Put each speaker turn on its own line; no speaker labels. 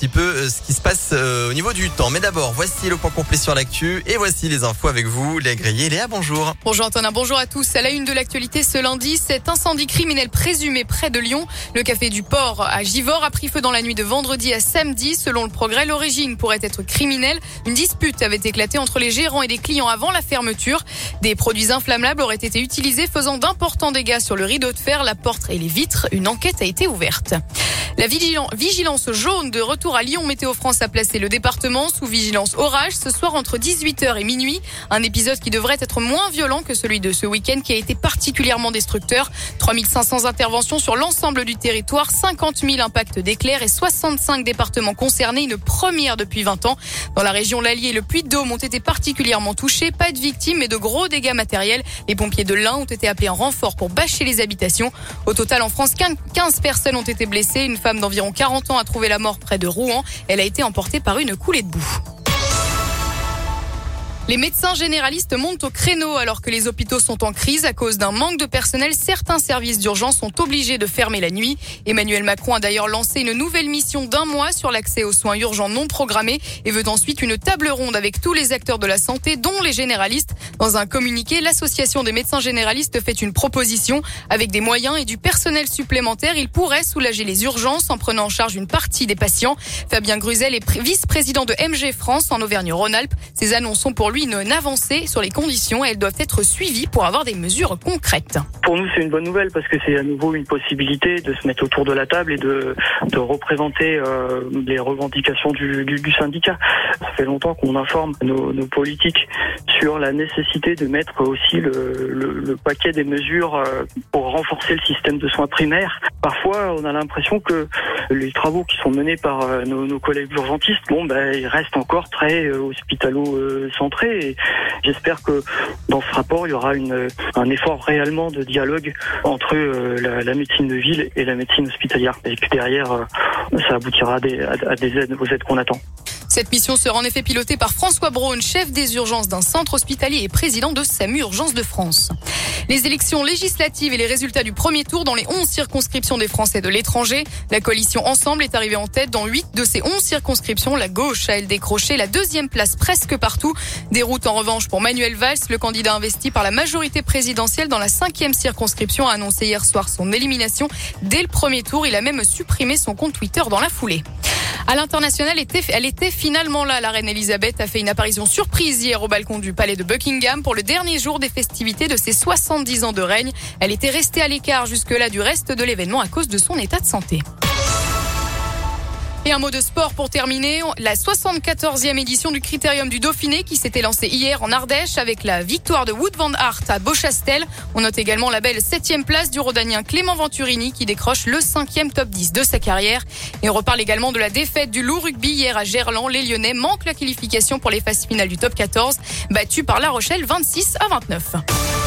petit peu euh, ce qui se passe euh, au niveau du temps. Mais d'abord, voici le point complet sur l'actu et voici les infos avec vous, Léa Grillé. Léa, bonjour.
Bonjour Antonin, bonjour à tous. À la une de l'actualité ce lundi, cet incendie criminel présumé près de Lyon. Le café du port à Givors a pris feu dans la nuit de vendredi à samedi. Selon le progrès, l'origine pourrait être criminelle. Une dispute avait éclaté entre les gérants et les clients avant la fermeture. Des produits inflammables auraient été utilisés faisant d'importants dégâts sur le rideau de fer, la porte et les vitres. Une enquête a été ouverte. La vigilance jaune de retour à Lyon Météo France a placé le département sous vigilance orage ce soir entre 18h et minuit. Un épisode qui devrait être moins violent que celui de ce week-end qui a été particulièrement destructeur. 3500 interventions sur l'ensemble du territoire, 50 000 impacts d'éclairs et 65 départements concernés, une première depuis 20 ans. Dans la région l'Allier et le Puy-de-Dôme ont été particulièrement touchés. Pas de victimes mais de gros dégâts matériels. Les pompiers de l'Ain ont été appelés en renfort pour bâcher les habitations. Au total, en France, 15 personnes ont été blessées. Une femme d'environ 40 ans a trouvé la mort près de Rouen. Elle a été emportée par une coulée de boue. Les médecins généralistes montent au créneau alors que les hôpitaux sont en crise à cause d'un manque de personnel. Certains services d'urgence sont obligés de fermer la nuit. Emmanuel Macron a d'ailleurs lancé une nouvelle mission d'un mois sur l'accès aux soins urgents non programmés et veut ensuite une table ronde avec tous les acteurs de la santé, dont les généralistes. Dans un communiqué, l'association des médecins généralistes fait une proposition. Avec des moyens et du personnel supplémentaire, il pourrait soulager les urgences en prenant en charge une partie des patients. Fabien Gruzel est vice-président de MG France en Auvergne-Rhône-Alpes. Ces annonces sont pour lui une avancée sur les conditions et elles doivent être suivies pour avoir des mesures concrètes.
Pour nous, c'est une bonne nouvelle parce que c'est à nouveau une possibilité de se mettre autour de la table et de, représenter euh, les revendications du, syndicat. Ça fait longtemps qu'on informe nos, politiques sur la nécessité de mettre aussi le paquet des mesures euh, pour renforcer le système de soins primaires. Parfois, on a l'impression que les travaux qui sont menés par euh, nos, collègues urgentistes, bon, ben, ils restent encore très euh, hospitalo-centrés. Et j'espère que dans ce rapport, il y aura une, un effort réellement de dialogue entre euh, la, la, médecine de ville et la médecine hospitalière. Et puis derrière, ça aboutira à des, à des aides, aux aides qu'on attend.
Cette mission sera en effet pilotée par François Braun, chef des urgences d'un centre hospitalier et président de SAMU Urgence de France. Les élections législatives et les résultats du premier tour dans les 11 circonscriptions des Français de l'étranger. La coalition Ensemble est arrivée en tête dans 8 de ces 11 circonscriptions. La gauche a elle décroché la deuxième place presque partout. Déroute en revanche pour Manuel Valls, le candidat investi par la majorité présidentielle dans la cinquième circonscription a annoncé hier soir son élimination dès le premier tour. Il a même supprimé son compte Twitter dans la foulée. À l'international, elle était finalement là. La reine Elisabeth a fait une apparition surprise hier au balcon du palais de Buckingham pour le dernier jour des festivités de ses 70 ans de règne. Elle était restée à l'écart jusque-là du reste de l'événement à cause de son état de santé. Et un mot de sport pour terminer. La 74e édition du Critérium du Dauphiné qui s'était lancée hier en Ardèche avec la victoire de Wood van Aert à Beauchastel. On note également la belle 7e place du Rodanien Clément Venturini qui décroche le 5e top 10 de sa carrière. Et on reparle également de la défaite du loup rugby hier à Gerland. Les Lyonnais manquent la qualification pour les phases finales du top 14, battus par La Rochelle 26 à 29.